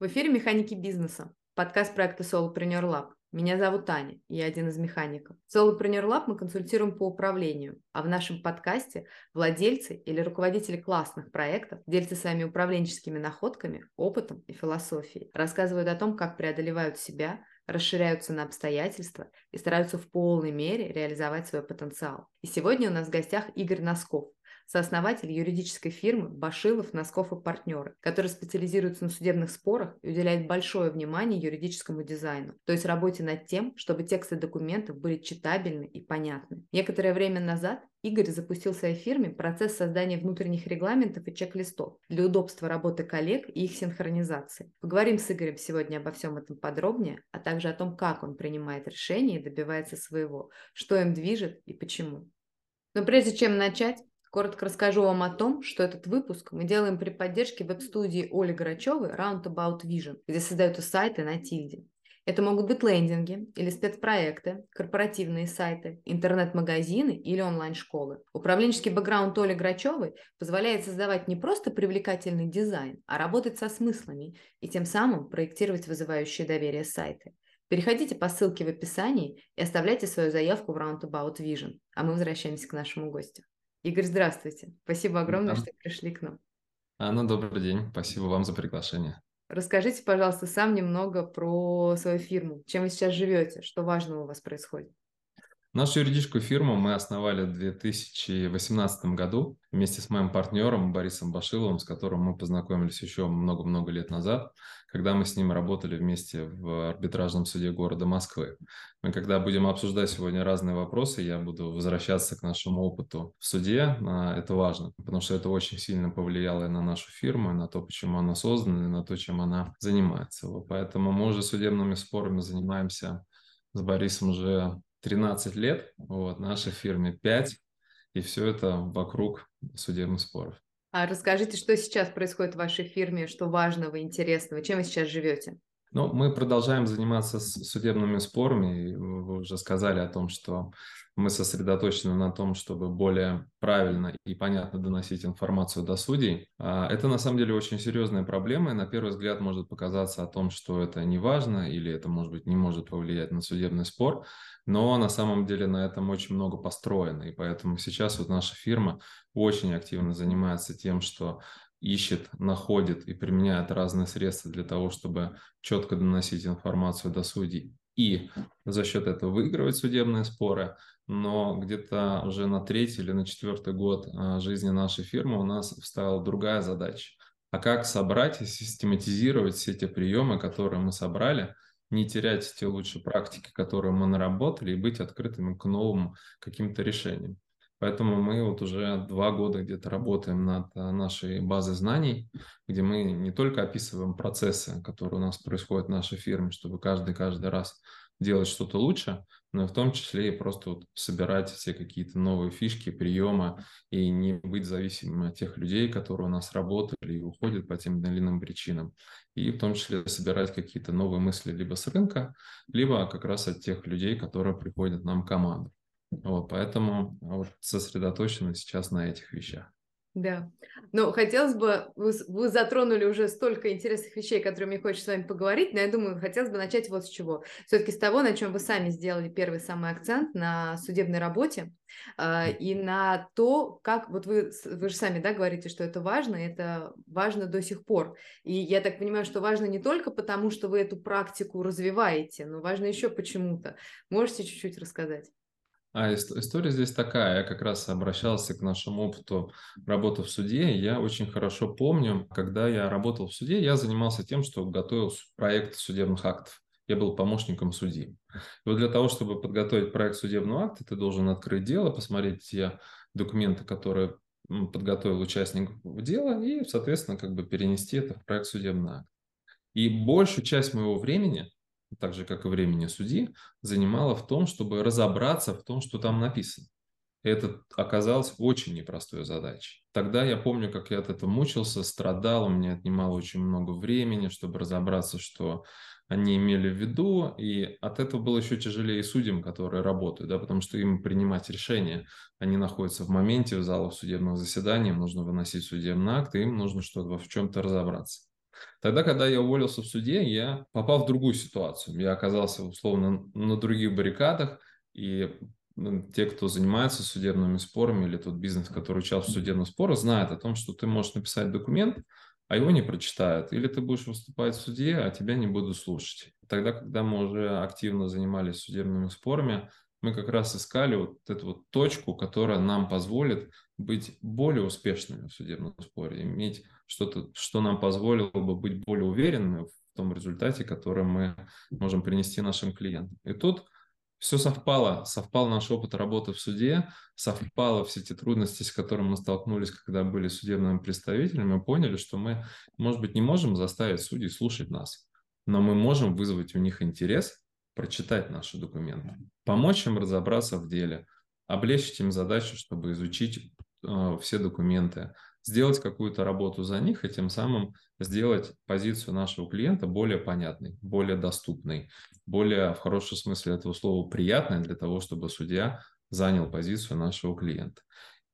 В эфире «Механики бизнеса», подкаст проекта Solopreneur Lab. Меня зовут Таня, я один из механиков. В Solopreneur Lab мы консультируем по управлению, а в нашем подкасте владельцы или руководители классных проектов делятся своими управленческими находками, опытом и философией, рассказывают о том, как преодолевают себя, расширяются на обстоятельства и стараются в полной мере реализовать свой потенциал. И сегодня у нас в гостях Игорь Носков, сооснователь юридической фирмы Башилов, Носков и партнеры, который специализируется на судебных спорах и уделяет большое внимание юридическому дизайну, то есть работе над тем, чтобы тексты документов были читабельны и понятны. Некоторое время назад Игорь запустил в своей фирме процесс создания внутренних регламентов и чек-листов для удобства работы коллег и их синхронизации. Поговорим с Игорем сегодня обо всем этом подробнее, а также о том, как он принимает решения и добивается своего, что им движет и почему. Но прежде чем начать, Коротко расскажу вам о том, что этот выпуск мы делаем при поддержке веб-студии Оли Грачевой Roundabout Vision, где создаются сайты на тильде. Это могут быть лендинги или спецпроекты, корпоративные сайты, интернет-магазины или онлайн-школы. Управленческий бэкграунд Оли Грачевой позволяет создавать не просто привлекательный дизайн, а работать со смыслами и тем самым проектировать вызывающие доверие сайты. Переходите по ссылке в описании и оставляйте свою заявку в Roundabout Vision, а мы возвращаемся к нашему гостю. Игорь, здравствуйте. Спасибо огромное, да. что пришли к нам. Анна, добрый день. Спасибо вам за приглашение. Расскажите, пожалуйста, сам немного про свою фирму. Чем вы сейчас живете? Что важного у вас происходит? Нашу юридическую фирму мы основали в 2018 году вместе с моим партнером Борисом Башиловым, с которым мы познакомились еще много-много лет назад, когда мы с ним работали вместе в арбитражном суде города Москвы. Мы когда будем обсуждать сегодня разные вопросы, я буду возвращаться к нашему опыту в суде. А, это важно, потому что это очень сильно повлияло и на нашу фирму, и на то, почему она создана, и на то, чем она занимается. Поэтому мы уже судебными спорами занимаемся с Борисом уже 13 лет, вот, нашей фирме 5, и все это вокруг судебных споров. А расскажите, что сейчас происходит в вашей фирме, что важного, интересного, чем вы сейчас живете? Ну, мы продолжаем заниматься судебными спорами. Вы уже сказали о том, что мы сосредоточены на том, чтобы более правильно и понятно доносить информацию до судей. А, это на самом деле очень серьезная проблема, и на первый взгляд может показаться о том, что это не важно или это, может быть, не может повлиять на судебный спор, но на самом деле на этом очень много построено, и поэтому сейчас вот наша фирма очень активно занимается тем, что ищет, находит и применяет разные средства для того, чтобы четко доносить информацию до судей и за счет этого выигрывать судебные споры, но где-то уже на третий или на четвертый год а, жизни нашей фирмы у нас встала другая задача. А как собрать и систематизировать все те приемы, которые мы собрали, не терять те лучшие практики, которые мы наработали, и быть открытыми к новым каким-то решениям. Поэтому мы вот уже два года где-то работаем над а, нашей базой знаний, где мы не только описываем процессы, которые у нас происходят в нашей фирме, чтобы каждый-каждый раз делать что-то лучше, но в том числе и просто вот собирать все какие-то новые фишки, приемы и не быть зависимым от тех людей, которые у нас работали и уходят по тем или иным причинам. И в том числе собирать какие-то новые мысли либо с рынка, либо как раз от тех людей, которые приходят нам в команду. Вот, поэтому вот сосредоточены сейчас на этих вещах. Да. Но хотелось бы, вы, вы затронули уже столько интересных вещей, которые мне хочется с вами поговорить, но я думаю, хотелось бы начать вот с чего. Все-таки с того, на чем вы сами сделали первый самый акцент, на судебной работе э, и на то, как, вот вы, вы же сами, да, говорите, что это важно, это важно до сих пор. И я так понимаю, что важно не только потому, что вы эту практику развиваете, но важно еще почему-то. Можете чуть-чуть рассказать? А история здесь такая. Я как раз обращался к нашему опыту работы в суде. Я очень хорошо помню, когда я работал в суде, я занимался тем, что готовил проект судебных актов. Я был помощником судьи. И вот для того, чтобы подготовить проект судебного акта, ты должен открыть дело, посмотреть те документы, которые подготовил участник дела, и, соответственно, как бы перенести это в проект судебного акта. И большую часть моего времени так же, как и времени судьи, занимала в том, чтобы разобраться в том, что там написано. это оказалось очень непростой задачей. Тогда я помню, как я от этого мучился, страдал, мне отнимало очень много времени, чтобы разобраться, что они имели в виду, и от этого было еще тяжелее судьям, которые работают, да, потому что им принимать решения, они находятся в моменте в залах судебного заседания, им нужно выносить судебный акт, и им нужно что-то в чем-то разобраться. Тогда, когда я уволился в суде, я попал в другую ситуацию. Я оказался условно на других баррикадах, и ну, те, кто занимается судебными спорами или тот бизнес, который участвует в судебных спорах, знают о том, что ты можешь написать документ, а его не прочитают. Или ты будешь выступать в суде, а тебя не будут слушать. Тогда, когда мы уже активно занимались судебными спорами, мы как раз искали вот эту вот точку, которая нам позволит быть более успешными в судебном споре, иметь что-то, что нам позволило бы быть более уверенными в том результате, который мы можем принести нашим клиентам. И тут все совпало. Совпал наш опыт работы в суде, совпало все те трудности, с которыми мы столкнулись, когда были судебными представителями. Мы поняли, что мы, может быть, не можем заставить судей слушать нас, но мы можем вызвать у них интерес прочитать наши документы, помочь им разобраться в деле, облегчить им задачу, чтобы изучить э, все документы, сделать какую-то работу за них и тем самым сделать позицию нашего клиента более понятной, более доступной, более в хорошем смысле этого слова приятной для того, чтобы судья занял позицию нашего клиента.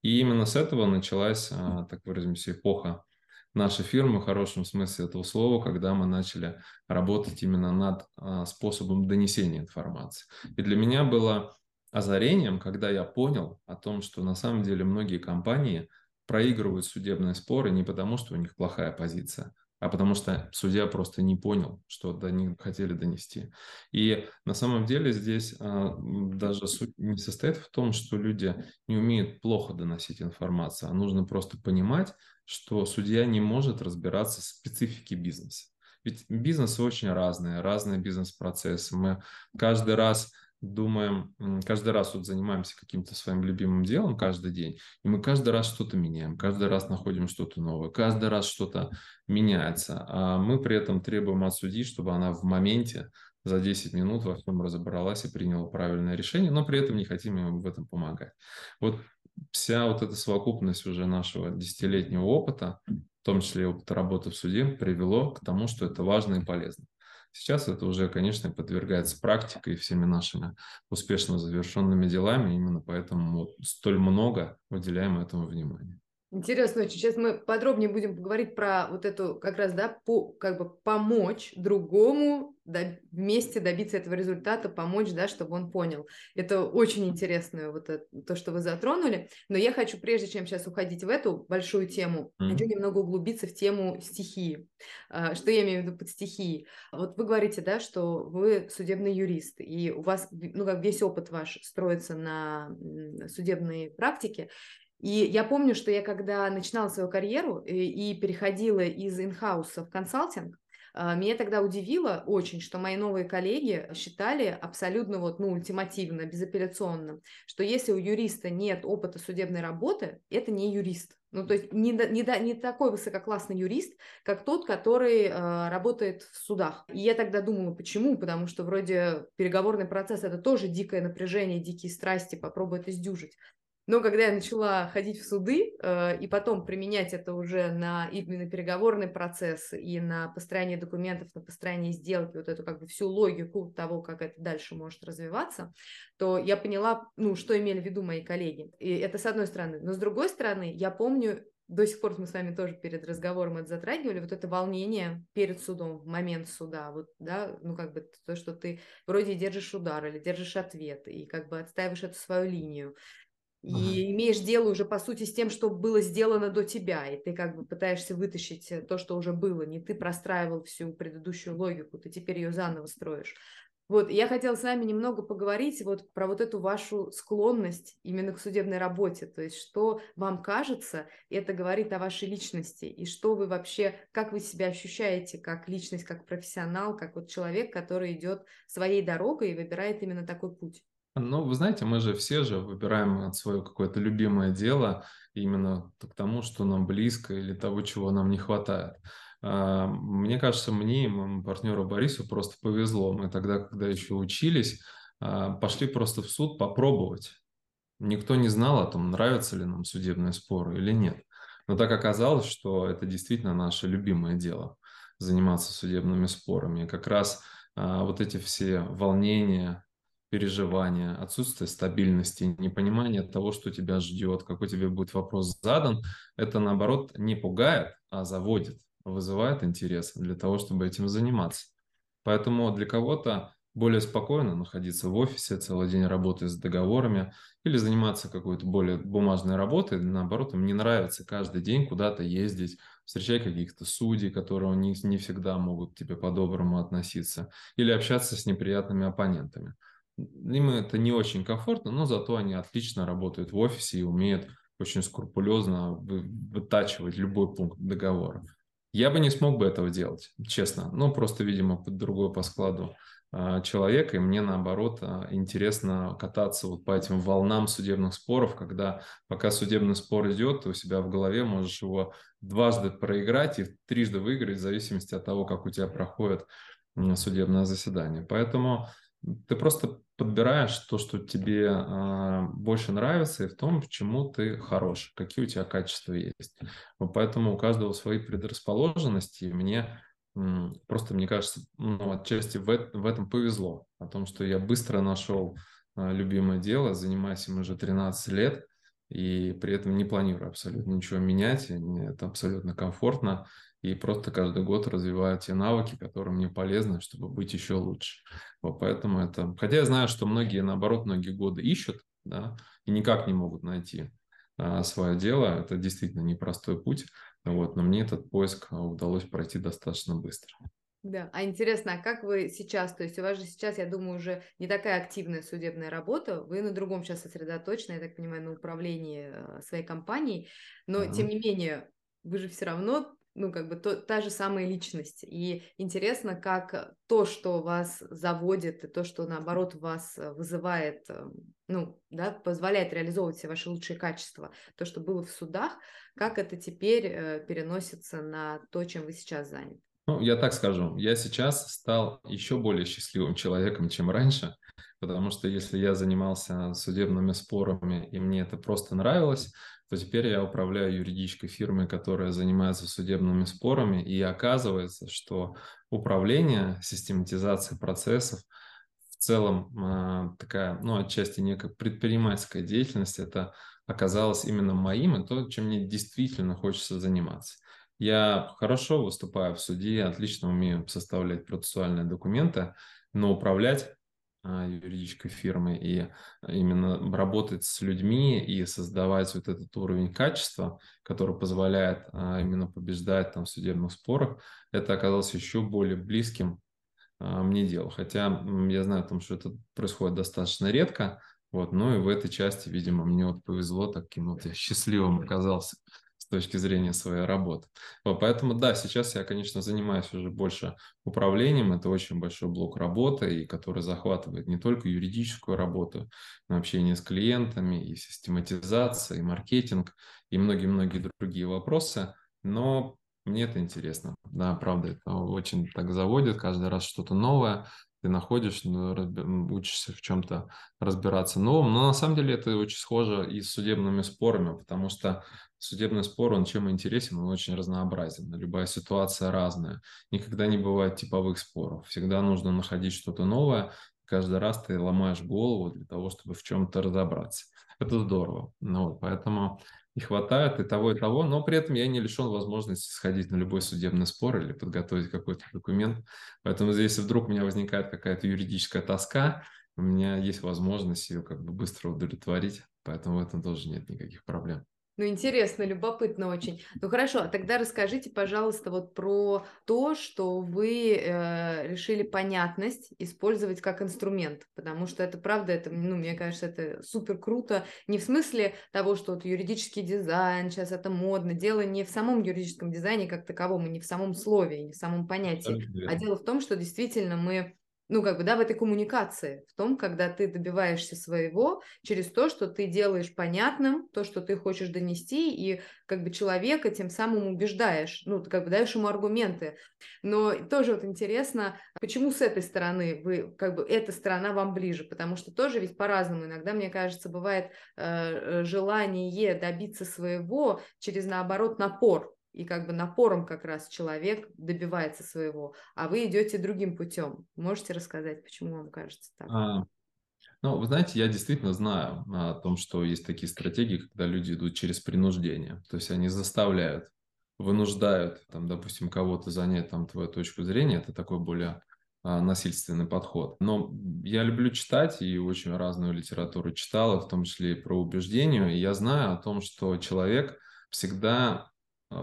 И именно с этого началась, а, так выразимся, эпоха нашей фирмы в хорошем смысле этого слова, когда мы начали работать именно над а, способом донесения информации. И для меня было озарением, когда я понял о том, что на самом деле многие компании – проигрывают судебные споры не потому, что у них плохая позиция, а потому что судья просто не понял, что до них хотели донести. И на самом деле здесь а, даже суть не состоит в том, что люди не умеют плохо доносить информацию, а нужно просто понимать, что судья не может разбираться в специфике бизнеса. Ведь бизнесы очень разные, разные бизнес-процессы. Мы каждый раз думаем, каждый раз вот занимаемся каким-то своим любимым делом каждый день, и мы каждый раз что-то меняем, каждый раз находим что-то новое, каждый раз что-то меняется, а мы при этом требуем от судьи, чтобы она в моменте за 10 минут во всем разобралась и приняла правильное решение, но при этом не хотим им в этом помогать. Вот вся вот эта совокупность уже нашего десятилетнего опыта, в том числе и опыта работы в суде, привело к тому, что это важно и полезно. Сейчас это уже, конечно, подвергается практике и всеми нашими успешно завершенными делами. Именно поэтому вот столь много уделяем этому внимания. Интересно очень. Сейчас мы подробнее будем поговорить про вот эту как раз, да, по, как бы помочь другому вместе добиться этого результата, помочь, да, чтобы он понял. Это очень интересно, вот это, то, что вы затронули. Но я хочу, прежде чем сейчас уходить в эту большую тему, mm-hmm. хочу немного углубиться в тему стихии. А, что я имею в виду под стихией? Вот вы говорите, да, что вы судебный юрист, и у вас, ну, как весь опыт ваш строится на судебной практике. И я помню, что я когда начинала свою карьеру и, э, и переходила из инхауса в консалтинг, меня тогда удивило очень, что мои новые коллеги считали абсолютно вот, ну, ультимативно, безапелляционно, что если у юриста нет опыта судебной работы, это не юрист. Ну, то есть не, не, не такой высококлассный юрист, как тот, который э, работает в судах. И я тогда думала, почему? Потому что вроде переговорный процесс – это тоже дикое напряжение, дикие страсти, попробуй это сдюжить. Но когда я начала ходить в суды э, и потом применять это уже на именно переговорный процесс и на построение документов, на построение сделки, вот эту как бы всю логику того, как это дальше может развиваться, то я поняла, ну, что имели в виду мои коллеги. И это с одной стороны. Но с другой стороны, я помню, до сих пор мы с вами тоже перед разговором это затрагивали, вот это волнение перед судом, в момент суда, вот, да, ну, как бы то, что ты вроде держишь удар или держишь ответ, и как бы отстаиваешь эту свою линию, и имеешь дело уже, по сути, с тем, что было сделано до тебя, и ты как бы пытаешься вытащить э, то, что уже было. Не ты простраивал всю предыдущую логику, ты теперь ее заново строишь. Вот, я хотела с вами немного поговорить вот про вот эту вашу склонность именно к судебной работе, то есть что вам кажется, это говорит о вашей личности, и что вы вообще, как вы себя ощущаете как личность, как профессионал, как вот человек, который идет своей дорогой и выбирает именно такой путь. Ну, вы знаете, мы же все же выбираем свое какое-то любимое дело именно к тому, что нам близко или того, чего нам не хватает. А, мне кажется, мне и моему партнеру Борису просто повезло. Мы тогда, когда еще учились, а, пошли просто в суд попробовать. Никто не знал о том, нравятся ли нам судебные споры или нет. Но так оказалось, что это действительно наше любимое дело – заниматься судебными спорами. И как раз а, вот эти все волнения, переживания, отсутствие стабильности, непонимание того, что тебя ждет, какой тебе будет вопрос задан, это наоборот не пугает, а заводит. вызывает интерес для того, чтобы этим заниматься. Поэтому для кого-то более спокойно находиться в офисе, целый день работать с договорами или заниматься какой-то более бумажной работой. Наоборот, им не нравится каждый день куда-то ездить, встречать каких-то судей, которые не, не всегда могут к тебе по-доброму относиться, или общаться с неприятными оппонентами. Им это не очень комфортно, но зато они отлично работают в офисе и умеют очень скрупулезно вытачивать любой пункт договора. Я бы не смог бы этого делать, честно. Ну, просто, видимо, под другой по складу а, человека, и мне наоборот а, интересно кататься вот по этим волнам судебных споров, когда пока судебный спор идет, ты у себя в голове можешь его дважды проиграть и трижды выиграть в зависимости от того, как у тебя проходит судебное заседание. Поэтому ты просто подбираешь то, что тебе э, больше нравится, и в том, в чему ты хорош, какие у тебя качества есть. Поэтому у каждого свои предрасположенности, и мне Просто, мне кажется, ну, отчасти в, в этом повезло. О том, что я быстро нашел а, любимое дело, занимаюсь им уже 13 лет, и при этом не планирую абсолютно ничего менять. Мне это абсолютно комфортно. И просто каждый год развиваю те навыки, которые мне полезны, чтобы быть еще лучше. Вот поэтому это... Хотя я знаю, что многие, наоборот, многие годы ищут, да, и никак не могут найти а, свое дело. Это действительно непростой путь. Вот, но мне этот поиск а, удалось пройти достаточно быстро. Да, а интересно, а как вы сейчас, то есть у вас же сейчас, я думаю, уже не такая активная судебная работа, вы на другом сейчас сосредоточены, я так понимаю, на управлении э, своей компанией, но mm-hmm. тем не менее, вы же все равно ну, как бы то, та же самая личность. И интересно, как то, что вас заводит, и то, что, наоборот, вас э, вызывает, эм, ну, да, позволяет реализовывать все ваши лучшие качества, то, что было в судах, как это теперь э, переносится на то, чем вы сейчас заняты? Ну, я так скажу, я сейчас стал еще более счастливым человеком, чем раньше, потому что если я занимался судебными спорами, и мне это просто нравилось, то теперь я управляю юридической фирмой, которая занимается судебными спорами, и оказывается, что управление, систематизация процессов, в целом э, такая, ну, отчасти некая предпринимательская деятельность, это оказалось именно моим, и то, чем мне действительно хочется заниматься. Я хорошо выступаю в суде, отлично умею составлять процессуальные документы, но управлять а, юридической фирмы и именно работать с людьми и создавать вот этот уровень качества, который позволяет а, именно побеждать там в судебных спорах, это оказалось еще более близким а, мне делу. Хотя я знаю о том, что это происходит достаточно редко, вот, ну и в этой части, видимо, мне вот повезло, таким вот я счастливым оказался точки зрения своей работы. Поэтому да, сейчас я, конечно, занимаюсь уже больше управлением. Это очень большой блок работы, и который захватывает не только юридическую работу, но общение с клиентами, и систематизация, и маркетинг, и многие-многие другие вопросы. Но мне это интересно. Да, правда, это очень так заводит, каждый раз что-то новое ты находишь, ну, учишься в чем-то разбираться новым. Но на самом деле это очень схоже и с судебными спорами, потому что судебный спор, он чем интересен, он очень разнообразен. Любая ситуация разная. Никогда не бывает типовых споров. Всегда нужно находить что-то новое. Каждый раз ты ломаешь голову для того, чтобы в чем-то разобраться. Это здорово. Ну, вот, поэтому не хватает и того, и того, но при этом я не лишен возможности сходить на любой судебный спор или подготовить какой-то документ. Поэтому здесь, если вдруг у меня возникает какая-то юридическая тоска, у меня есть возможность ее как бы быстро удовлетворить, поэтому в этом тоже нет никаких проблем. Ну, интересно, любопытно очень. Ну, хорошо, тогда расскажите, пожалуйста, вот про то, что вы э, решили понятность использовать как инструмент, потому что это правда, это, ну, мне кажется, это супер круто. Не в смысле того, что вот юридический дизайн, сейчас это модно. Дело не в самом юридическом дизайне как таковом, и не в самом слове, и не в самом понятии, а дело в том, что действительно мы ну, как бы, да, в этой коммуникации, в том, когда ты добиваешься своего через то, что ты делаешь понятным, то, что ты хочешь донести, и как бы человека тем самым убеждаешь, ну, как бы даешь ему аргументы. Но тоже вот интересно, почему с этой стороны вы, как бы, эта сторона вам ближе, потому что тоже ведь по-разному. Иногда, мне кажется, бывает э, желание добиться своего через, наоборот, напор, и как бы напором как раз человек добивается своего, а вы идете другим путем. Можете рассказать, почему вам кажется так? А, ну, вы знаете, я действительно знаю о том, что есть такие стратегии, когда люди идут через принуждение, то есть они заставляют вынуждают, там, допустим, кого-то занять там твою точку зрения, это такой более а, насильственный подход. Но я люблю читать и очень разную литературу читал, в том числе и про убеждение. И я знаю о том, что человек всегда а,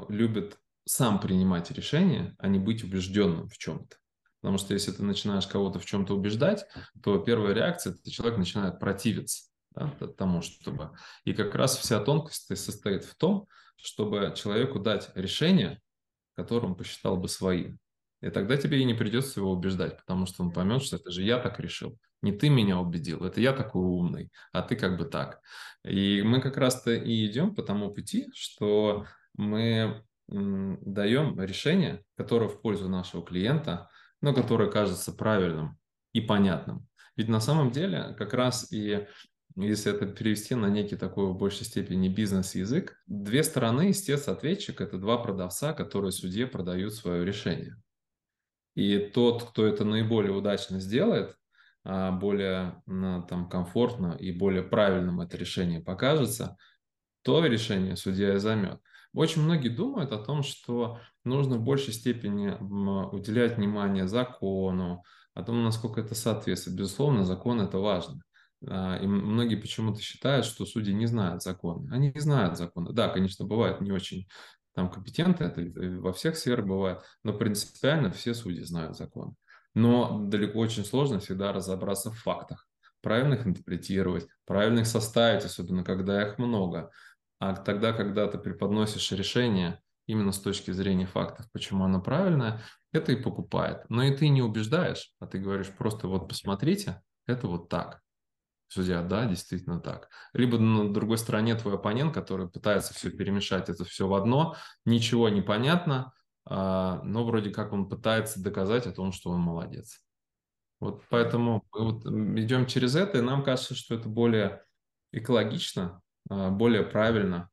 любит сам принимать решения, а не быть убежденным в чем-то. Потому что если ты начинаешь кого-то в чем-то убеждать, то первая реакция – это человек начинает противиться да, тому, чтобы... И как раз вся тонкость состоит в том, чтобы человеку дать решение, которое он посчитал бы своим. И тогда тебе и не придется его убеждать, потому что он поймет, что это же я так решил. Не ты меня убедил, это я такой умный, а ты как бы так. И мы как раз-то и идем по тому пути, что мы даем решение, которое в пользу нашего клиента, но которое кажется правильным и понятным. Ведь на самом деле как раз и если это перевести на некий такой в большей степени бизнес-язык, две стороны, истец-ответчик – это два продавца, которые судье продают свое решение. И тот, кто это наиболее удачно сделает, а, более там, комфортно и более правильным это решение покажется, то решение судья и займет. Очень многие думают о том, что нужно в большей степени уделять внимание закону, о том, насколько это соответствует. Безусловно, закон – это важно. А, и многие почему-то считают, что судьи не знают законы. Они не знают законы. Да, конечно, бывает не очень там компетентны, это во всех сферах бывает, но принципиально все судьи знают закон. Но далеко очень сложно всегда разобраться в фактах, правильно их интерпретировать, правильно их составить, особенно когда их много. А тогда, когда ты преподносишь решение именно с точки зрения фактов, почему оно правильное, это и покупает. Но и ты не убеждаешь, а ты говоришь просто вот посмотрите, это вот так. Судья, да, действительно так. Либо на другой стороне твой оппонент, который пытается все перемешать, это все в одно, ничего не понятно, а, но вроде как он пытается доказать о том, что он молодец. Вот поэтому вот идем через это, и нам кажется, что это более экологично, более правильно,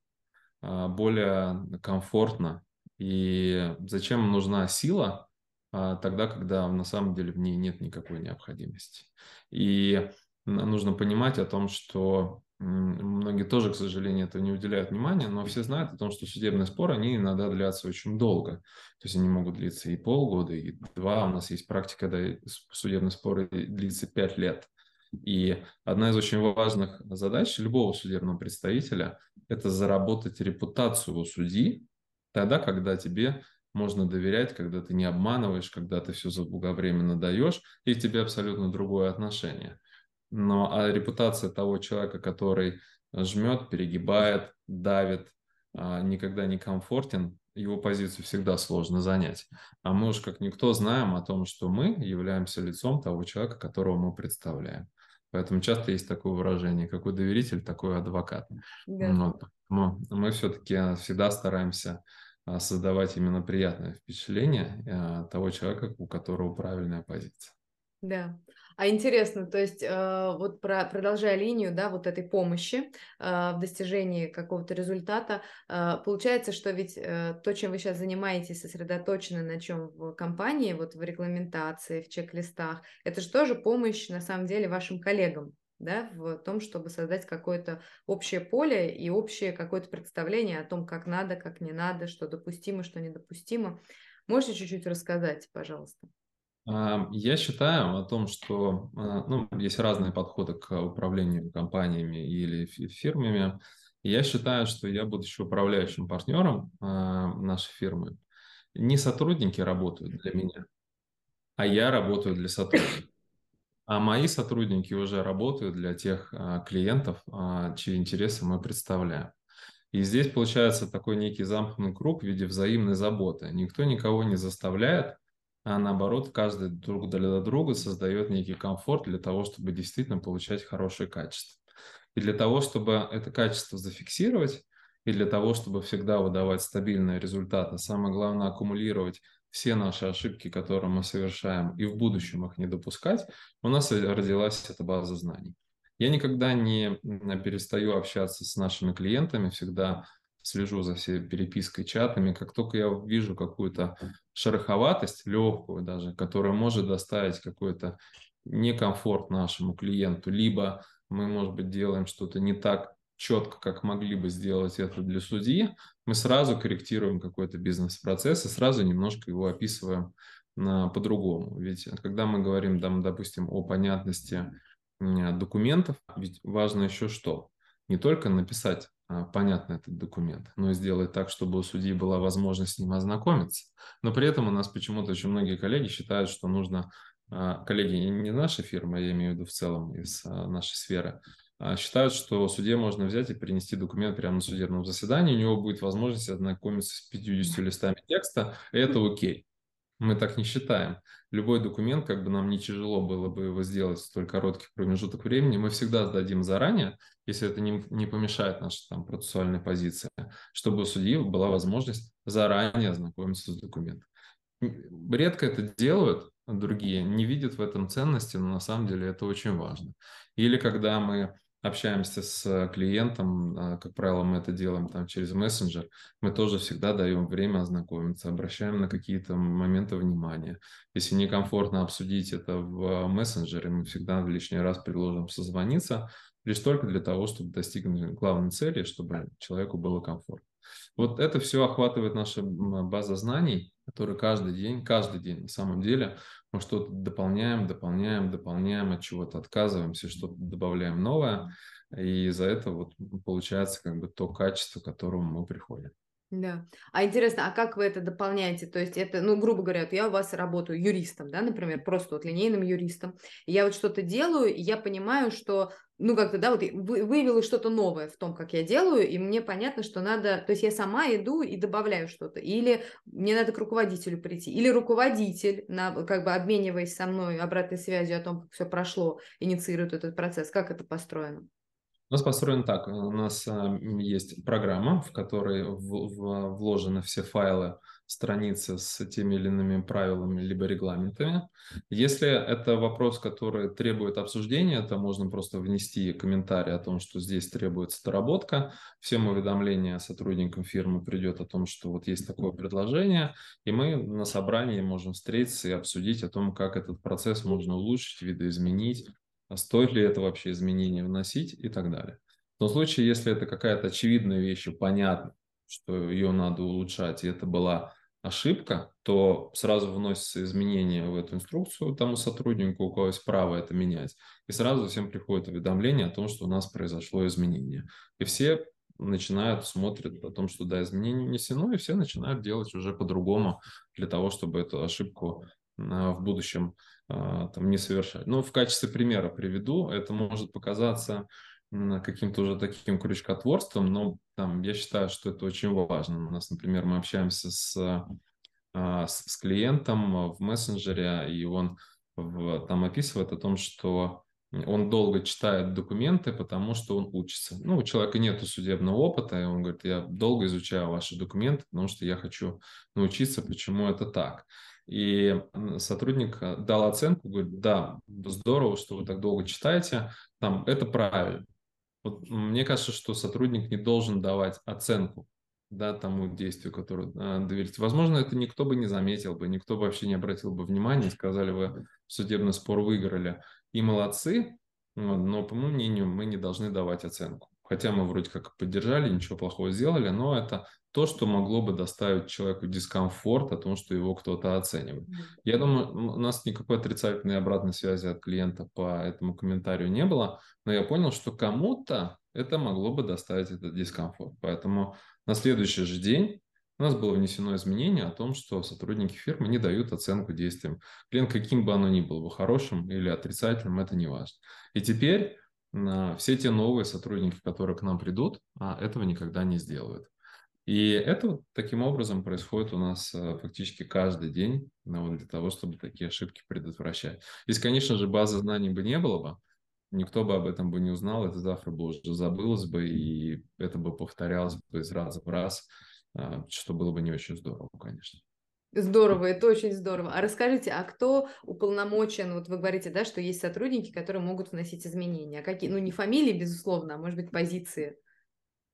а, более комфортно. И зачем нужна сила тогда, когда на самом деле в ней нет никакой необходимости. И нужно понимать о том, что многие тоже, к сожалению, это не уделяют внимания, но все знают о том, что судебные споры, они иногда длятся очень долго. То есть они могут длиться и полгода, и два. У нас есть практика, да, судебные споры длится пять лет. И одна из очень важных задач любого судебного представителя – это заработать репутацию у судьи тогда, когда тебе можно доверять, когда ты не обманываешь, когда ты все заблаговременно даешь, и к тебе абсолютно другое отношение. Но а репутация того человека, который жмет, перегибает, давит, а, никогда не комфортен, его позицию всегда сложно занять. А мы уж как никто знаем о том, что мы являемся лицом того человека, которого мы представляем. Поэтому часто есть такое выражение, какой доверитель, такой адвокат. Да. Вот. мы все-таки всегда стараемся а, создавать именно приятное впечатление а, того человека, у которого правильная позиция. Да. А интересно, то есть э, вот про, продолжая линию, да, вот этой помощи э, в достижении какого-то результата, э, получается, что ведь то, чем вы сейчас занимаетесь, сосредоточены на чем в компании, вот в регламентации, в чек-листах, это же тоже помощь на самом деле вашим коллегам, да, в том, чтобы создать какое-то общее поле и общее какое-то представление о том, как надо, как не надо, что допустимо, что недопустимо. Можете чуть-чуть рассказать, пожалуйста? Я считаю о том, что а, ну, есть разные подходы к управлению компаниями или фирмами. Я считаю, что я, будучи управляющим партнером а, нашей фирмы, не сотрудники работают для меня, а я работаю для сотрудников. А мои сотрудники уже работают для тех а, клиентов, чьи интересы мы представляем. И здесь получается такой некий замкнутый круг в виде взаимной заботы. Никто никого не заставляет а наоборот, каждый друг для друга создает некий комфорт для того, чтобы действительно получать хорошее качество. И для того, чтобы это качество зафиксировать, и для того, чтобы всегда выдавать стабильные результаты, самое главное аккумулировать все наши ошибки, которые мы совершаем, и в будущем их не допускать, у нас родилась эта база знаний. Я никогда не перестаю общаться с нашими клиентами, всегда слежу за всей перепиской, чатами. Как только я вижу какую-то шероховатость, легкую даже, которая может доставить какой-то некомфорт нашему клиенту, либо мы, может быть, делаем что-то не так четко, как могли бы сделать это для судьи, мы сразу корректируем какой-то бизнес-процесс и сразу немножко его описываем по-другому. Ведь когда мы говорим, там, допустим, о понятности документов, ведь важно еще что? Не только написать а, понятно этот документ, но и сделать так, чтобы у судьи была возможность с ним ознакомиться. Но при этом у нас почему-то очень многие коллеги считают, что нужно, а, коллеги не наша фирма, я имею в виду в целом из а, нашей сферы, считают, что суде можно взять и принести документ прямо на судебном заседании, у него будет возможность ознакомиться с 50 листами текста, и это окей. Мы так не считаем. Любой документ, как бы нам не тяжело было бы его сделать в столь короткий промежуток времени, мы всегда сдадим заранее, если это не, не помешает нашей там, процессуальной позиции, чтобы у судьи была возможность заранее ознакомиться с документом. Редко это делают другие, не видят в этом ценности, но на самом деле это очень важно. Или когда мы общаемся с клиентом, а, как правило, мы это делаем там через мессенджер, мы тоже всегда даем время ознакомиться, обращаем на какие-то моменты внимания. Если некомфортно обсудить это в мессенджере, мы всегда в лишний раз предложим созвониться, лишь только для того, чтобы достигнуть главной цели, чтобы человеку было комфортно. Вот это все охватывает наша база знаний, которые каждый день, каждый день на самом деле мы что-то дополняем, дополняем, дополняем, от чего-то отказываемся, что-то добавляем новое, и за это вот получается как бы то качество, к которому мы приходим. Да. А интересно, а как вы это дополняете? То есть это, ну, грубо говоря, я у вас работаю юристом, да, например, просто вот линейным юристом. И я вот что-то делаю, и я понимаю, что, ну, как-то, да, вот выявила что-то новое в том, как я делаю, и мне понятно, что надо, то есть я сама иду и добавляю что-то. Или мне надо к руководителю прийти, или руководитель, на, как бы обмениваясь со мной обратной связью о том, как все прошло, инициирует этот процесс. Как это построено? У нас построено так. У нас а, есть программа, в которой в, в, вложены все файлы страницы с теми или иными правилами либо регламентами. Если это вопрос, который требует обсуждения, то можно просто внести комментарий о том, что здесь требуется доработка. Всем уведомления сотрудникам фирмы придет о том, что вот есть такое предложение, и мы на собрании можем встретиться и обсудить о том, как этот процесс можно улучшить, видоизменить, а стоит ли это вообще изменение вносить и так далее. В том случае, если это какая-то очевидная вещь, понятно, что ее надо улучшать, и это была ошибка, то сразу вносятся изменения в эту инструкцию тому сотруднику, у кого есть право это менять, и сразу всем приходит уведомление о том, что у нас произошло изменение. И все начинают, смотрят о том, что да, изменение внесено, и все начинают делать уже по-другому для того, чтобы эту ошибку а, в будущем а, там, не совершать. Но в качестве примера приведу, это может показаться каким-то уже таким крючкотворством, но там, я считаю, что это очень важно. У нас, например, мы общаемся с, а, с, с клиентом в мессенджере, и он в, там описывает о том, что он долго читает документы, потому что он учится. Ну, у человека нет судебного опыта, и он говорит, я долго изучаю ваши документы, потому что я хочу научиться, почему это так. И сотрудник дал оценку, говорит, да, здорово, что вы так долго читаете, там, это правильно. Вот мне кажется, что сотрудник не должен давать оценку да, тому действию, которое э, доверить. Возможно, это никто бы не заметил бы, никто бы вообще не обратил бы внимания, сказали вы судебный спор выиграли. И молодцы, но, по моему мнению, мы не должны давать оценку. Хотя мы вроде как поддержали, ничего плохого сделали, но это то, что могло бы доставить человеку дискомфорт о том, что его кто-то оценивает. Я думаю, у нас никакой отрицательной обратной связи от клиента по этому комментарию не было, но я понял, что кому-то это могло бы доставить этот дискомфорт. Поэтому на следующий же день у нас было внесено изменение о том, что сотрудники фирмы не дают оценку действиям. Клиент, каким бы оно ни было, хорошим или отрицательным, это не важно. И теперь все те новые сотрудники, которые к нам придут, а, этого никогда не сделают. И это таким образом происходит у нас э, фактически каждый день ну, вот для того, чтобы такие ошибки предотвращать. Если, конечно же, базы знаний бы не было бы, никто бы об этом бы не узнал, это завтра бы уже забылось бы, и это бы повторялось бы из раза в раз, что было бы не очень здорово, конечно. Здорово, это очень здорово. А расскажите, а кто уполномочен, вот вы говорите, да, что есть сотрудники, которые могут вносить изменения. А какие, ну не фамилии, безусловно, а может быть позиции?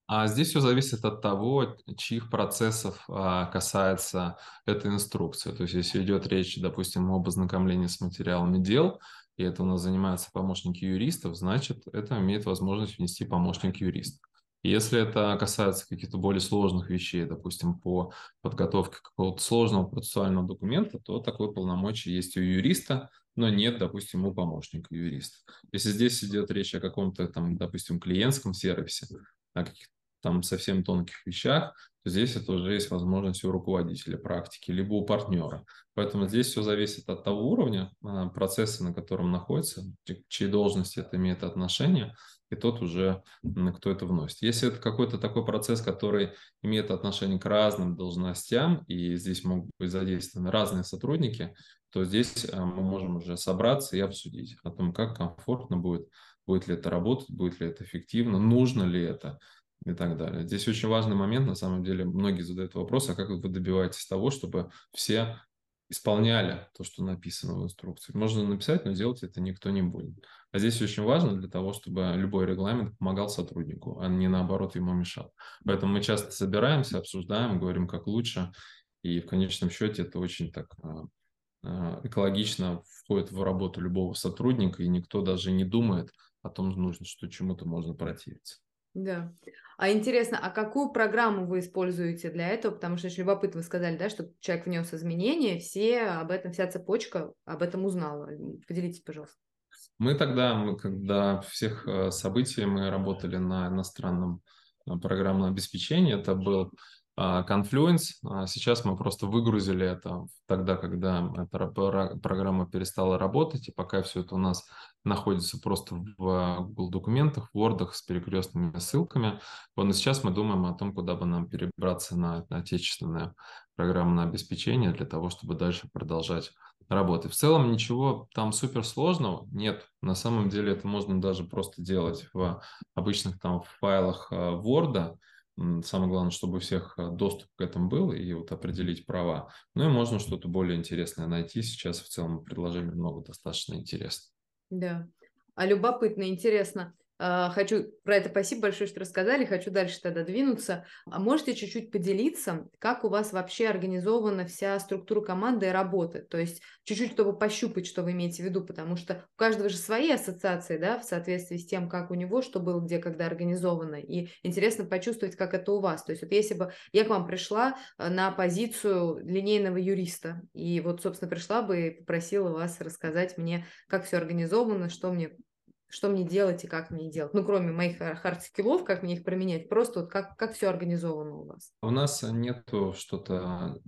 А здесь все зависит от того, чьих процессов а, касается эта инструкция. То есть, если идет речь, допустим, об ознакомлении с материалами дел, и это у нас занимаются помощники юристов, значит, это имеет возможность внести помощник юриста. Если это касается каких-то более сложных вещей, допустим, по подготовке какого-то сложного процессуального документа, то такое полномочие есть у юриста, но нет, допустим, у помощника юриста. Если здесь идет речь о каком-то, там, допустим, клиентском сервисе, о каких-то там совсем тонких вещах, то здесь это уже есть возможность у руководителя практики, либо у партнера. Поэтому здесь все зависит от того уровня а, процесса, на котором находится, чьей должности это имеет отношение, и тот уже, кто это вносит. Если это какой-то такой процесс, который имеет отношение к разным должностям, и здесь могут быть задействованы разные сотрудники, то здесь а, мы можем уже собраться и обсудить о том, как комфортно будет, будет ли это работать, будет ли это эффективно, нужно ли это, и так далее. Здесь очень важный момент, на самом деле, многие задают вопрос, а как вы добиваетесь того, чтобы все исполняли то, что написано в инструкции. Можно написать, но делать это никто не будет. А здесь очень важно для того, чтобы любой регламент помогал сотруднику, а не наоборот ему мешал. Поэтому мы часто собираемся, обсуждаем, говорим, как лучше, и в конечном счете это очень так а, а, экологично входит в работу любого сотрудника, и никто даже не думает о том, нужно, что чему-то можно противиться. Да. А интересно, а какую программу вы используете для этого? Потому что очень любопытно, вы сказали, да, что человек внес изменения, все об этом, вся цепочка об этом узнала. Поделитесь, пожалуйста. Мы тогда, мы, когда всех э, событий мы работали на иностранном э, программном обеспечении, это был а, Confluence. А сейчас мы просто выгрузили это тогда, когда эта программа перестала работать, и пока все это у нас находится просто в Google документах, в Word с перекрестными ссылками. Вот, но сейчас мы думаем о том, куда бы нам перебраться на отечественное программное обеспечение для того, чтобы дальше продолжать работать. В целом ничего там суперсложного нет. На самом деле это можно даже просто делать в обычных там файлах э, Word, Самое главное, чтобы у всех э, доступ к этому был и вот определить права. Ну и можно что-то более интересное найти. Сейчас в целом предложений много достаточно интересно. Да. А любопытно, интересно. А, хочу про это спасибо большое, что рассказали. Хочу дальше тогда двинуться. А можете чуть-чуть поделиться, как у вас вообще организована вся структура команды и работы? То есть чуть-чуть, чтобы пощупать, что вы имеете в виду, потому что у каждого же свои ассоциации, да, в соответствии с тем, как у него, что было где, когда организовано. И интересно почувствовать, как это у вас. То есть вот если бы я к вам пришла э, на позицию линейного юриста, и вот, собственно, пришла бы и попросила вас рассказать мне, как все организовано, что мне что мне делать и как мне делать. Ну, кроме моих hard skill ов, как мне их применять, просто вот как, как все организовано у вас. У нас нет что-то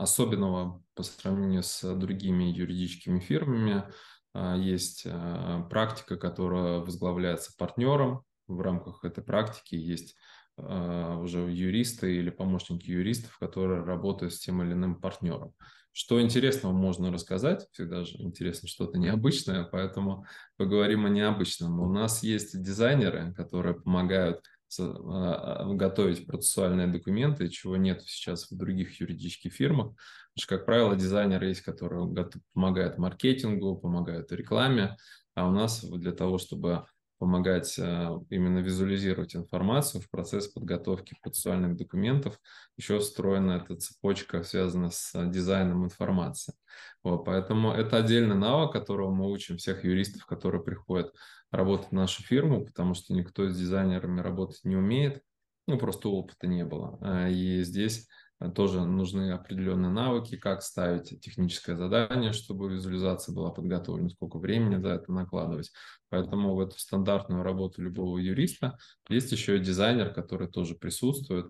особенного по сравнению с другими юридическими фирмами. А, есть а, практика, которая возглавляется партнером. В рамках этой практики есть уже юристы или помощники юристов, которые работают с тем или иным партнером. Что интересного можно рассказать? Всегда же интересно что-то необычное, поэтому поговорим о необычном. У нас есть дизайнеры, которые помогают а, а, готовить процессуальные документы, чего нет сейчас в других юридических фирмах. Потому что, как правило, дизайнеры есть, которые помогают маркетингу, помогают рекламе, а у нас для того, чтобы помогать э, именно визуализировать информацию в процесс подготовки процессуальных документов. Еще встроена эта цепочка, связанная с дизайном информации. Вот, поэтому это отдельный навык, которого мы учим всех юристов, которые приходят работать в нашу фирму, потому что никто с дизайнерами работать не умеет, ну, просто опыта не было. А, и здесь Э, тоже нужны определенные навыки, как ставить техническое задание, чтобы визуализация была подготовлена, сколько времени за это накладывать. Поэтому в эту стандартную работу любого юриста есть еще и дизайнер, который тоже присутствует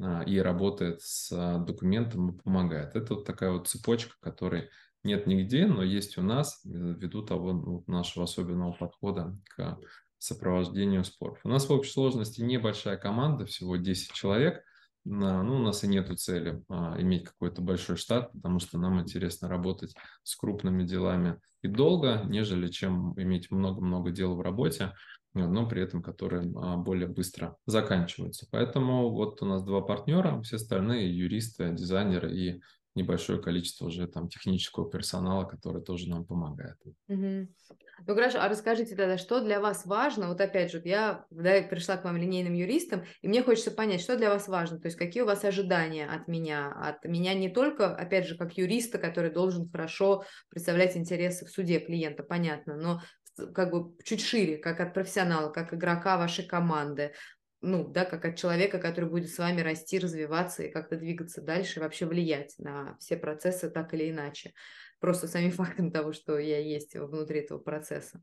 а, и работает с а, документом и помогает. Это вот такая вот цепочка, которой нет нигде, но есть у нас ввиду того ну, нашего особенного подхода к сопровождению споров. У нас в общей сложности небольшая команда, всего 10 человек – ну, у нас и нету цели а, иметь какой-то большой штат, потому что нам интересно работать с крупными делами и долго, нежели чем иметь много-много дел в работе, но при этом которые а, более быстро заканчиваются. Поэтому вот у нас два партнера, все остальные юристы, дизайнеры и небольшое количество уже там технического персонала, который тоже нам помогает. Угу. Ну хорошо, а расскажите тогда, что для вас важно? Вот опять же, я да, пришла к вам линейным юристам, и мне хочется понять, что для вас важно, то есть какие у вас ожидания от меня, от меня не только, опять же, как юриста, который должен хорошо представлять интересы в суде клиента, понятно, но как бы чуть шире, как от профессионала, как игрока вашей команды, ну, да, как от человека, который будет с вами расти, развиваться и как-то двигаться дальше, и вообще влиять на все процессы так или иначе. Просто самим фактом того, что я есть внутри этого процесса.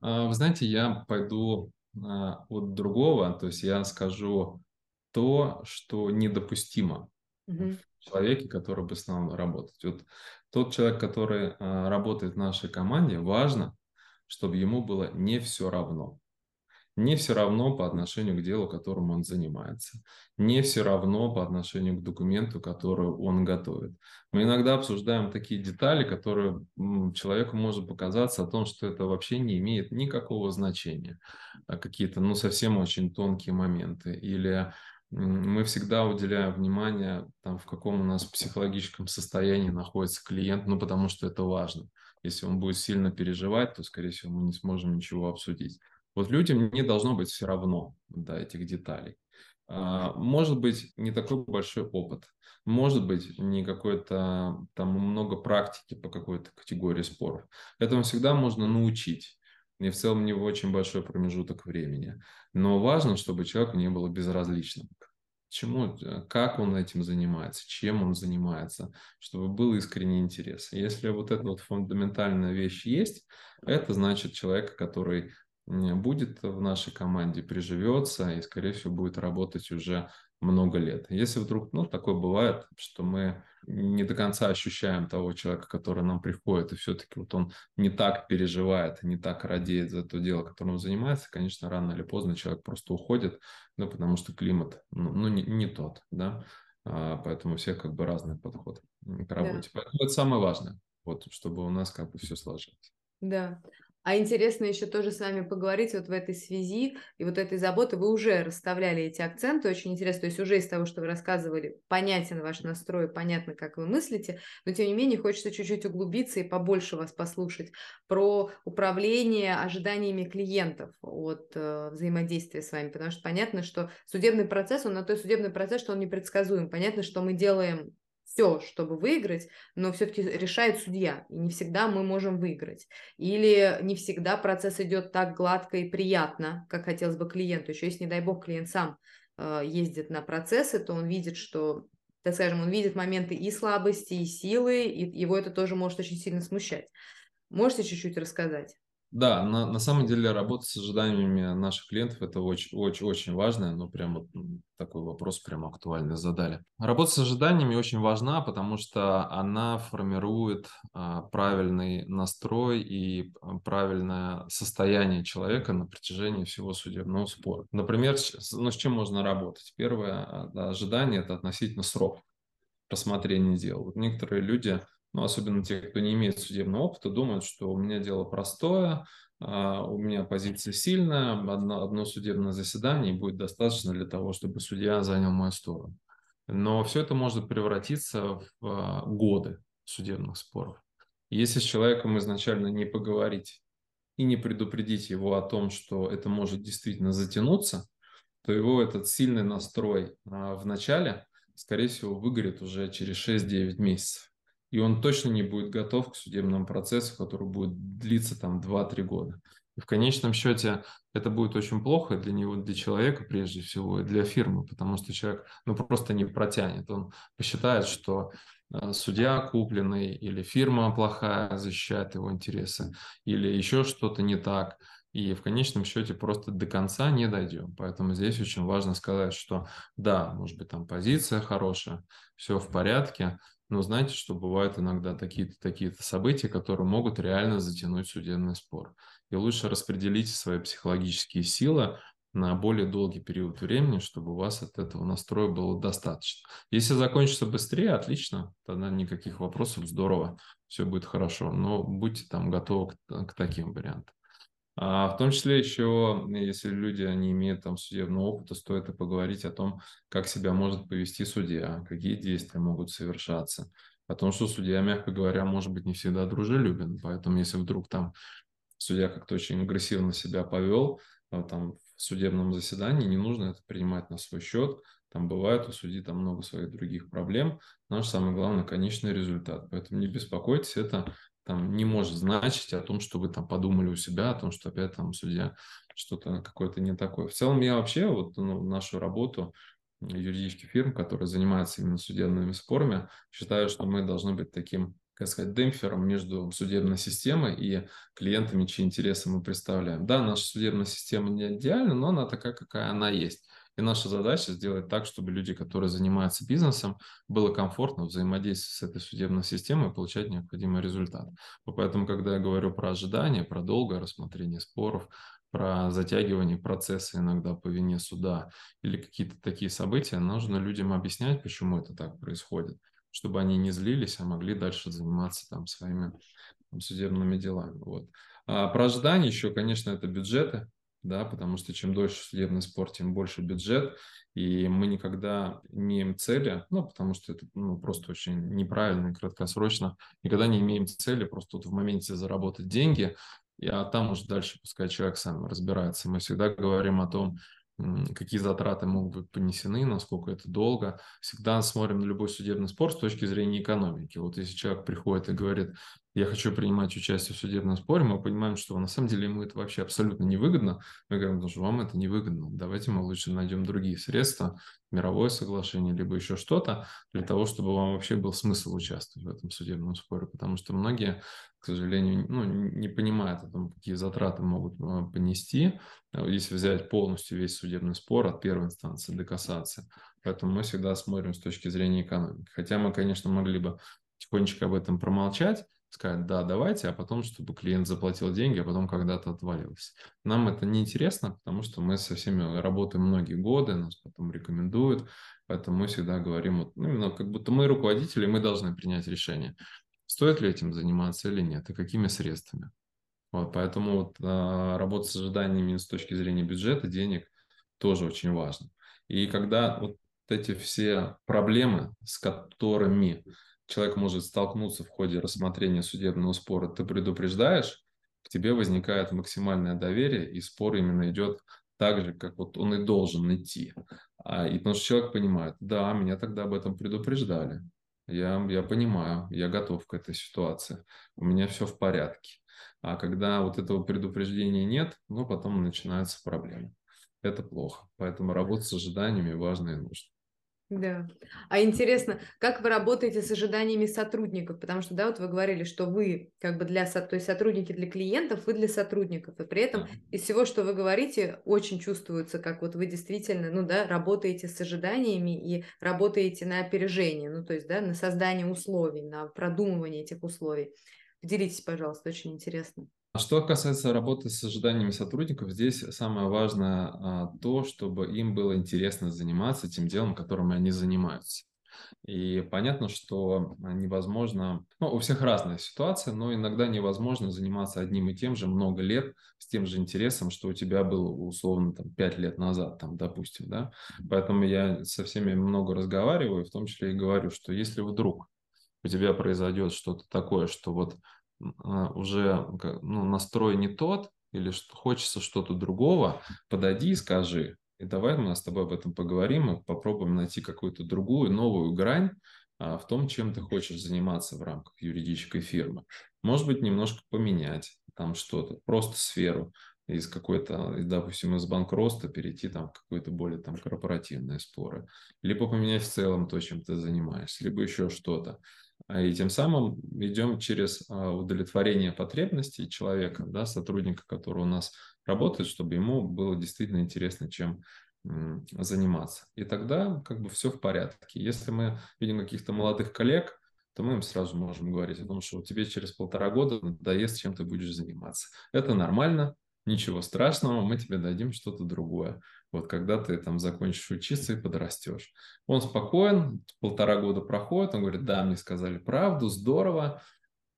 А, вы знаете, я пойду а, от другого, то есть я скажу то, что недопустимо угу. в человеке, который бы с нами работать. Вот тот человек, который а, работает в нашей команде, важно, чтобы ему было не все равно. Не все равно по отношению к делу, которым он занимается. Не все равно по отношению к документу, который он готовит. Мы иногда обсуждаем такие детали, которые человеку может показаться о том, что это вообще не имеет никакого значения. А какие-то, ну, совсем очень тонкие моменты. Или мы всегда уделяем внимание, там, в каком у нас психологическом состоянии находится клиент, ну, потому что это важно. Если он будет сильно переживать, то, скорее всего, мы не сможем ничего обсудить. Вот людям не должно быть все равно до этих деталей. А, может быть, не такой большой опыт. Может быть, не какой-то там много практики по какой-то категории споров. Этому всегда можно научить. И в целом не в очень большой промежуток времени. Но важно, чтобы человеку не было безразличным. Чему, э, как он этим занимается, чем он занимается, чтобы был искренний интерес. Если вот эта вот фундаментальная вещь есть, это значит человек, который будет в нашей команде, приживется и, скорее всего, будет работать уже много лет. Если вдруг, ну, такое бывает, что мы не до конца ощущаем того человека, который нам приходит, и все-таки вот он не так переживает, не так радеет за то дело, которым он занимается, конечно, рано или поздно человек просто уходит, ну, потому что климат, ну, ну не, не тот, да, а, поэтому у всех как бы разный подход к работе. Да. Поэтому это самое важное, вот, чтобы у нас как бы все сложилось. Да. А интересно еще тоже с вами поговорить вот в этой связи и вот этой заботы. Вы уже расставляли эти акценты, очень интересно. То есть уже из того, что вы рассказывали, понятен ваш настрой, понятно, как вы мыслите, но тем не менее хочется чуть-чуть углубиться и побольше вас послушать про управление ожиданиями клиентов от э, взаимодействия с вами, потому что понятно, что судебный процесс, он на то судебный процесс, что он непредсказуем. Понятно, что мы делаем все, чтобы выиграть, но все-таки решает судья, и не всегда мы можем выиграть. Или не всегда процесс идет так гладко и приятно, как хотелось бы клиенту. Еще если, не дай бог, клиент сам э, ездит на процессы, то он видит, что, так скажем, он видит моменты и слабости, и силы, и его это тоже может очень сильно смущать. Можете чуть-чуть рассказать? Да, на, на самом деле работа с ожиданиями наших клиентов это очень, очень, очень важно, ну прям вот такой вопрос прям актуальный задали. Работа с ожиданиями очень важна, потому что она формирует а, правильный настрой и а, правильное состояние человека на протяжении всего судебного спора. Например, ну, с чем можно работать? Первое а, ожидание это относительно срок рассмотрения дел. Вот некоторые люди ну, особенно те, кто не имеет судебного опыта, думают, что у меня дело простое, а, у меня позиция сильная, одно, одно судебное заседание будет достаточно для того, чтобы судья занял мою сторону. Но все это может превратиться в а, годы судебных споров. Если с человеком изначально не поговорить и не предупредить его о том, что это может действительно затянуться, то его этот сильный настрой а, в начале, скорее всего, выгорит уже через 6-9 месяцев и он точно не будет готов к судебному процессу, который будет длиться там 2-3 года. И в конечном счете это будет очень плохо для него, для человека прежде всего, и для фирмы, потому что человек ну, просто не протянет. Он посчитает, что э, судья купленный или фирма плохая защищает его интересы, или еще что-то не так. И в конечном счете просто до конца не дойдем. Поэтому здесь очень важно сказать, что да, может быть там позиция хорошая, все в порядке, но знаете, что бывают иногда такие-то такие события, которые могут реально затянуть судебный спор. И лучше распределите свои психологические силы на более долгий период времени, чтобы у вас от этого настроя было достаточно. Если закончится быстрее, отлично, тогда никаких вопросов, здорово, все будет хорошо. Но будьте там готовы к, к таким вариантам. А в том числе еще, если люди не имеют там судебного опыта, стоит и поговорить о том, как себя может повести судья, какие действия могут совершаться. О том, что судья, мягко говоря, может быть не всегда дружелюбен. Поэтому если вдруг там судья как-то очень агрессивно себя повел а, там, в судебном заседании, не нужно это принимать на свой счет. Там бывает у судьи там много своих других проблем. Наш самый главный конечный результат. Поэтому не беспокойтесь, это там не может значить о том, что вы там подумали у себя, о том, что опять там судья что-то какое-то не такое. В целом я вообще вот ну, нашу работу юридических фирм, которые занимаются именно судебными спорами, считаю, что мы должны быть таким, как сказать, демпфером между судебной системой и клиентами, чьи интересы мы представляем. Да, наша судебная система не идеальна, но она такая, какая она есть. И наша задача сделать так, чтобы люди, которые занимаются бизнесом, было комфортно взаимодействовать с этой судебной системой и получать необходимый результат. Поэтому, когда я говорю про ожидания, про долгое рассмотрение споров, про затягивание процесса иногда по вине суда или какие-то такие события, нужно людям объяснять, почему это так происходит, чтобы они не злились, а могли дальше заниматься там своими там, судебными делами. Вот. А про ожидания еще, конечно, это бюджеты, да, потому что чем дольше судебный спор, тем больше бюджет, и мы никогда не имеем цели, ну, потому что это ну, просто очень неправильно и краткосрочно, никогда не имеем цели просто вот в моменте заработать деньги, а там уже дальше пускай человек сам разбирается. Мы всегда говорим о том, какие затраты могут быть понесены, насколько это долго. Всегда смотрим на любой судебный спор с точки зрения экономики. Вот если человек приходит и говорит, я хочу принимать участие в судебном споре, мы понимаем, что на самом деле ему это вообще абсолютно невыгодно. Мы говорим, «Ну, что вам это невыгодно. Давайте мы лучше найдем другие средства, мировое соглашение, либо еще что-то, для того, чтобы вам вообще был смысл участвовать в этом судебном споре. Потому что многие, к сожалению, ну, не понимают о том, какие затраты могут а, понести, если взять полностью весь судебный спор от первой инстанции до кассации. Поэтому мы всегда смотрим с точки зрения экономики. Хотя мы, конечно, могли бы тихонечко об этом промолчать, сказать, да, давайте, а потом, чтобы клиент заплатил деньги, а потом когда-то отвалилось. Нам это не интересно, потому что мы со всеми работаем многие годы, нас потом рекомендуют, поэтому мы всегда говорим, вот, ну, именно как будто мы руководители, мы должны принять решение, стоит ли этим заниматься или нет, и какими средствами. Вот, поэтому вот, а, работа с ожиданиями с точки зрения бюджета, денег тоже очень важно. И когда вот эти все проблемы, с которыми человек может столкнуться в ходе рассмотрения судебного спора, ты предупреждаешь, к тебе возникает максимальное доверие, и спор именно идет так же, как вот он и должен идти. А, и потому что человек понимает, да, меня тогда об этом предупреждали. Я, я понимаю, я готов к этой ситуации. У меня все в порядке. А когда вот этого предупреждения нет, ну, потом начинаются проблемы. Это плохо. Поэтому работать с ожиданиями важно и нужно. Да. А интересно, как вы работаете с ожиданиями сотрудников? Потому что, да, вот вы говорили, что вы как бы для, то есть сотрудники для клиентов, вы для сотрудников. И при этом из всего, что вы говорите, очень чувствуется, как вот вы действительно, ну да, работаете с ожиданиями и работаете на опережение, ну то есть, да, на создание условий, на продумывание этих условий. Поделитесь, пожалуйста, очень интересно. А что касается работы с ожиданиями сотрудников, здесь самое важное а, то, чтобы им было интересно заниматься тем делом, которым они занимаются. И понятно, что невозможно, ну, у всех разная ситуация, но иногда невозможно заниматься одним и тем же много лет с тем же интересом, что у тебя было условно там 5 лет назад, там, допустим, да. Поэтому я со всеми много разговариваю, в том числе и говорю, что если вдруг у тебя произойдет что-то такое, что вот а, уже ну, настрой не тот, или что хочется что-то другого, подойди и скажи. И давай мы с тобой об этом поговорим и попробуем найти какую-то другую, новую грань а, в том, чем ты хочешь заниматься в рамках юридической фирмы. Может быть, немножко поменять там что-то, просто сферу из какой-то, допустим, из банкроста перейти там в какие-то более там корпоративные споры. Либо поменять в целом то, чем ты занимаешься, либо еще что-то. А, и тем самым идем через а, удовлетворение потребностей человека, да, сотрудника, который у нас работает, чтобы ему было действительно интересно, чем заниматься. И тогда как бы все в порядке. Если мы видим каких-то молодых коллег, то мы им сразу можем говорить о том, что тебе через полтора года надоест, чем ты будешь заниматься. Это нормально, ничего страшного, мы тебе дадим что-то другое. Вот когда ты там закончишь учиться и подрастешь. Он спокоен, полтора года проходит, он говорит, да, мне сказали правду, здорово,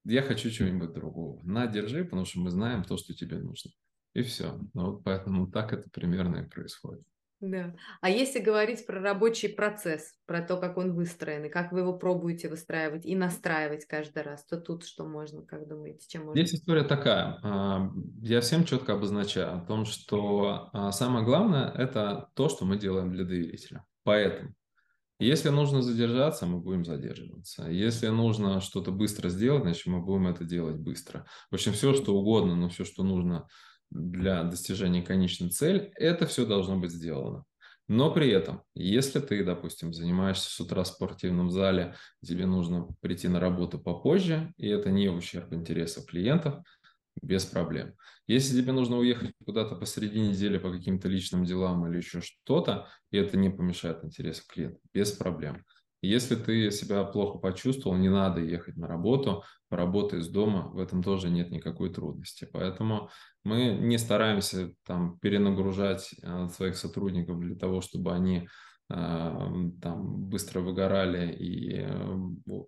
я хочу чего-нибудь другого. На, держи, потому что мы знаем то, что тебе нужно. И все. Ну, вот поэтому так это примерно и происходит. Да. А если говорить про рабочий процесс, про то, как он выстроен, и как вы его пробуете выстраивать и настраивать каждый раз, то тут что можно, как думаете, чем можно? Здесь история такая. А, я всем четко обозначаю о том, что а, самое главное – это то, что мы делаем для доверителя. Поэтому Если нужно задержаться, мы будем задерживаться. Если нужно что-то быстро сделать, значит, мы будем это делать быстро. В общем, все, что угодно, но все, что нужно для достижения конечной цели, это все должно быть сделано. Но при этом, если ты, допустим, занимаешься с утра в спортивном зале, тебе нужно прийти на работу попозже, и это не в ущерб интересов клиентов, без проблем. Если тебе нужно уехать куда-то посреди недели по каким-то личным делам или еще что-то, и это не помешает интересам клиента, без проблем. Если ты себя плохо почувствовал, не надо ехать на работу, поработай из дома, в этом тоже нет никакой трудности. Поэтому мы не стараемся там перенагружать э, своих сотрудников для того, чтобы они там быстро выгорали и э,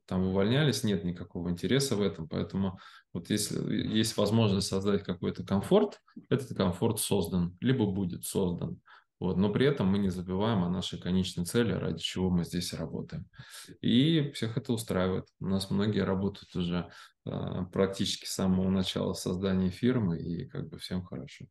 там увольнялись, нет никакого интереса в этом, поэтому вот если есть возможность создать какой-то комфорт, этот комфорт создан, либо будет создан. Вот, но при этом мы не забываем о нашей конечной цели, ради чего мы здесь работаем. И всех это устраивает. У нас многие работают уже э, практически с самого начала создания фирмы, и как бы всем хорошо.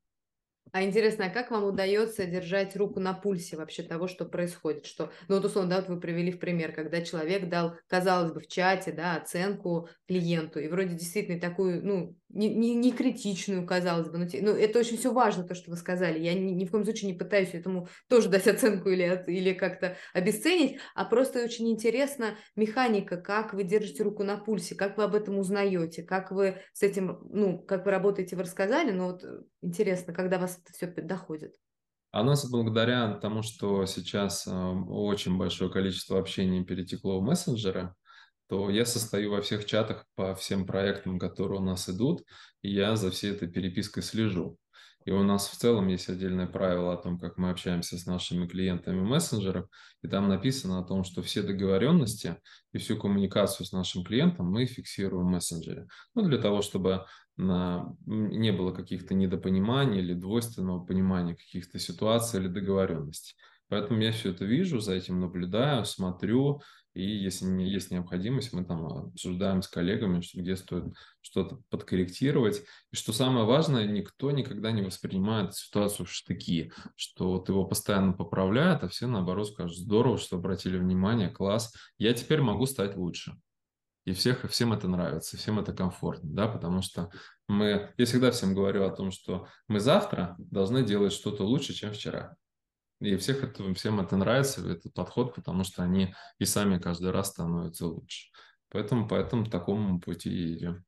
А интересно, а как вам удается держать руку на пульсе вообще того, что происходит? Что, ну вот условно, да, вот вы привели в пример, когда человек дал, казалось бы, в чате, да, оценку клиенту, и вроде действительно такую, ну, не, не, не критичную, казалось бы, но, ну, это очень все важно, то, что вы сказали. Я ни, ни в коем случае не пытаюсь этому тоже дать оценку или, или как-то обесценить, а просто очень интересна механика, как вы держите руку на пульсе, как вы об этом узнаете, как вы с этим, ну, как вы работаете, вы рассказали, но вот интересно, когда вас это все доходит. А нас благодаря тому, что сейчас э, очень большое количество общения перетекло в мессенджеры, то я состою во всех чатах по всем проектам, которые у нас идут, и я за всей этой перепиской слежу. И у нас в целом есть отдельное правило о том, как мы общаемся с нашими клиентами в мессенджерах, и там написано о том, что все договоренности и всю коммуникацию с нашим клиентом мы фиксируем в мессенджере. Ну, для того, чтобы не было каких-то недопониманий или двойственного понимания каких-то ситуаций или договоренностей. Поэтому я все это вижу, за этим наблюдаю, смотрю, и если есть необходимость, мы там обсуждаем с коллегами, где стоит что-то подкорректировать. И что самое важное, никто никогда не воспринимает ситуацию в штыки, что вот его постоянно поправляют, а все наоборот скажут, здорово, что обратили внимание, класс, я теперь могу стать лучше. И всех, всем это нравится, всем это комфортно, да, потому что мы, я всегда всем говорю о том, что мы завтра должны делать что-то лучше, чем вчера. И всех это, всем это нравится, этот подход, потому что они и сами каждый раз становятся лучше. Поэтому по этому такому пути и идем.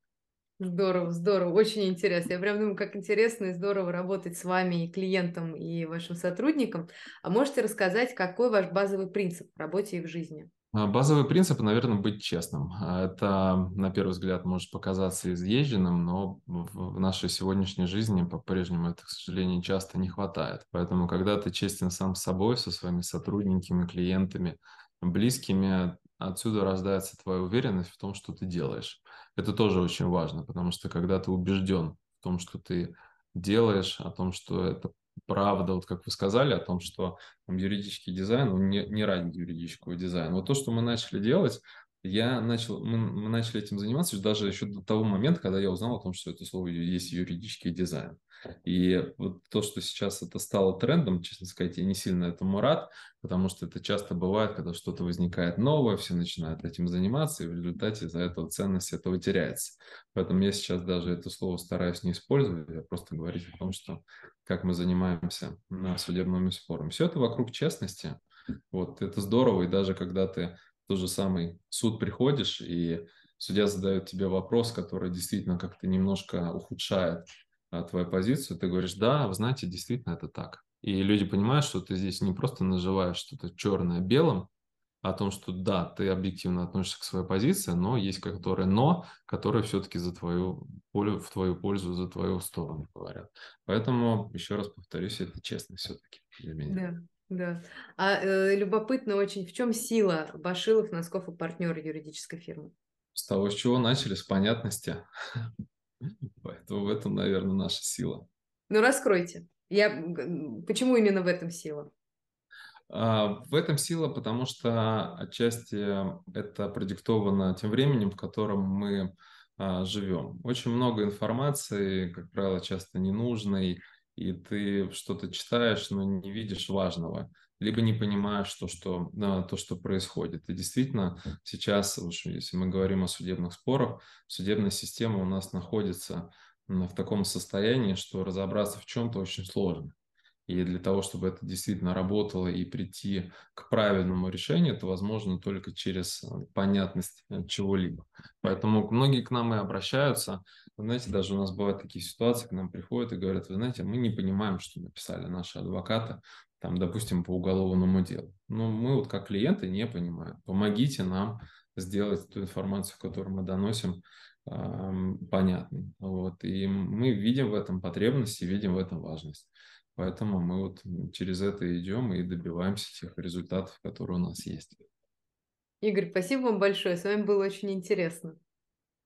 Здорово, здорово, очень интересно. Я прям думаю, как интересно и здорово работать с вами и клиентом, и вашим сотрудником. А можете рассказать, какой ваш базовый принцип в работе и в жизни? А, базовый принцип, наверное, быть честным. А, это, на первый взгляд, может показаться изъезженным, но в нашей сегодняшней жизни по-прежнему это, к сожалению, часто не хватает. Поэтому, когда ты честен сам с собой, со своими сотрудниками, клиентами, близкими, отсюда рождается твоя уверенность в том, что ты делаешь. Это тоже очень важно, потому что когда ты убежден в том, что ты делаешь, о том, что это правда, вот как вы сказали, о том, что там, юридический дизайн, он не, не ради юридического дизайна. Вот то, что мы начали делать, я начал, мы, мы начали этим заниматься даже еще до того момента, когда я узнал о том, что это слово есть юридический дизайн. И вот то, что сейчас это стало трендом, честно сказать, я не сильно этому рад, потому что это часто бывает, когда что-то возникает новое, все начинают этим заниматься, и в результате из-за этого ценность этого теряется. Поэтому я сейчас даже это слово стараюсь не использовать, а просто говорить о том, что как мы занимаемся на судебными спорами. Все это вокруг честности. Вот это здорово, и даже когда ты тот же самый суд приходишь, и судья задает тебе вопрос, который действительно как-то немножко ухудшает а, твою позицию, ты говоришь, да, вы знаете, действительно это так. И люди понимают, что ты здесь не просто наживаешь что-то черное белым, о том, что да, ты объективно относишься к своей позиции, но есть которые но, которые все-таки за твою, в твою пользу, за твою сторону говорят. Поэтому, еще раз повторюсь, это честно все-таки для меня. Да. Да. А э, любопытно очень, в чем сила Башилов, Носков и партнеры юридической фирмы? С того, с чего начали, с понятности. Поэтому в этом, наверное, наша сила. Ну, раскройте. Я... Почему именно в этом сила? А, в этом сила, потому что отчасти это продиктовано тем временем, в котором мы а, живем. Очень много информации, как правило, часто ненужной, и ты что-то читаешь, но не видишь важного, либо не понимаешь то, что, да, то, что происходит. И действительно, сейчас, если мы говорим о судебных спорах, судебная система у нас находится в таком состоянии, что разобраться в чем-то очень сложно. И для того, чтобы это действительно работало и прийти к правильному решению, это возможно только через э, понятность э, чего-либо. Поэтому многие к нам и обращаются. Вы знаете, даже у нас бывают такие ситуации, к нам приходят и говорят, вы знаете, мы не понимаем, что написали наши адвокаты, там, допустим, по уголовному делу. Но мы вот как клиенты не понимаем. Помогите нам сделать ту информацию, которую мы доносим, понятной. Вот. И мы видим в этом потребность и видим в этом важность. Поэтому мы вот через это идем и добиваемся тех результатов, которые у нас есть. Игорь, спасибо вам большое. С вами было очень интересно.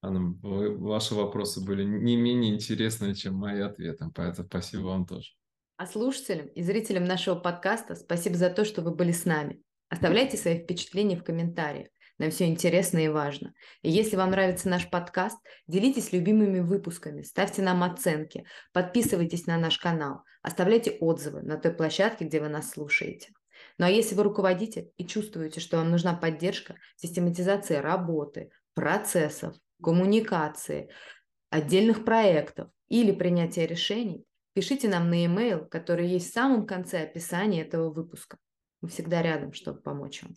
Анна, вы, ваши вопросы были не менее интересны, чем мои ответы, поэтому спасибо вам тоже. А слушателям и зрителям нашего подкаста спасибо за то, что вы были с нами. Оставляйте свои впечатления в комментариях. Нам все интересно и важно. И если вам нравится наш подкаст, делитесь любимыми выпусками, ставьте нам оценки, подписывайтесь на наш канал, оставляйте отзывы на той площадке, где вы нас слушаете. Ну а если вы руководитель и чувствуете, что вам нужна поддержка в систематизации работы, процессов, коммуникации, отдельных проектов или принятия решений, пишите нам на e-mail, который есть в самом конце описания этого выпуска. Мы всегда рядом, чтобы помочь вам.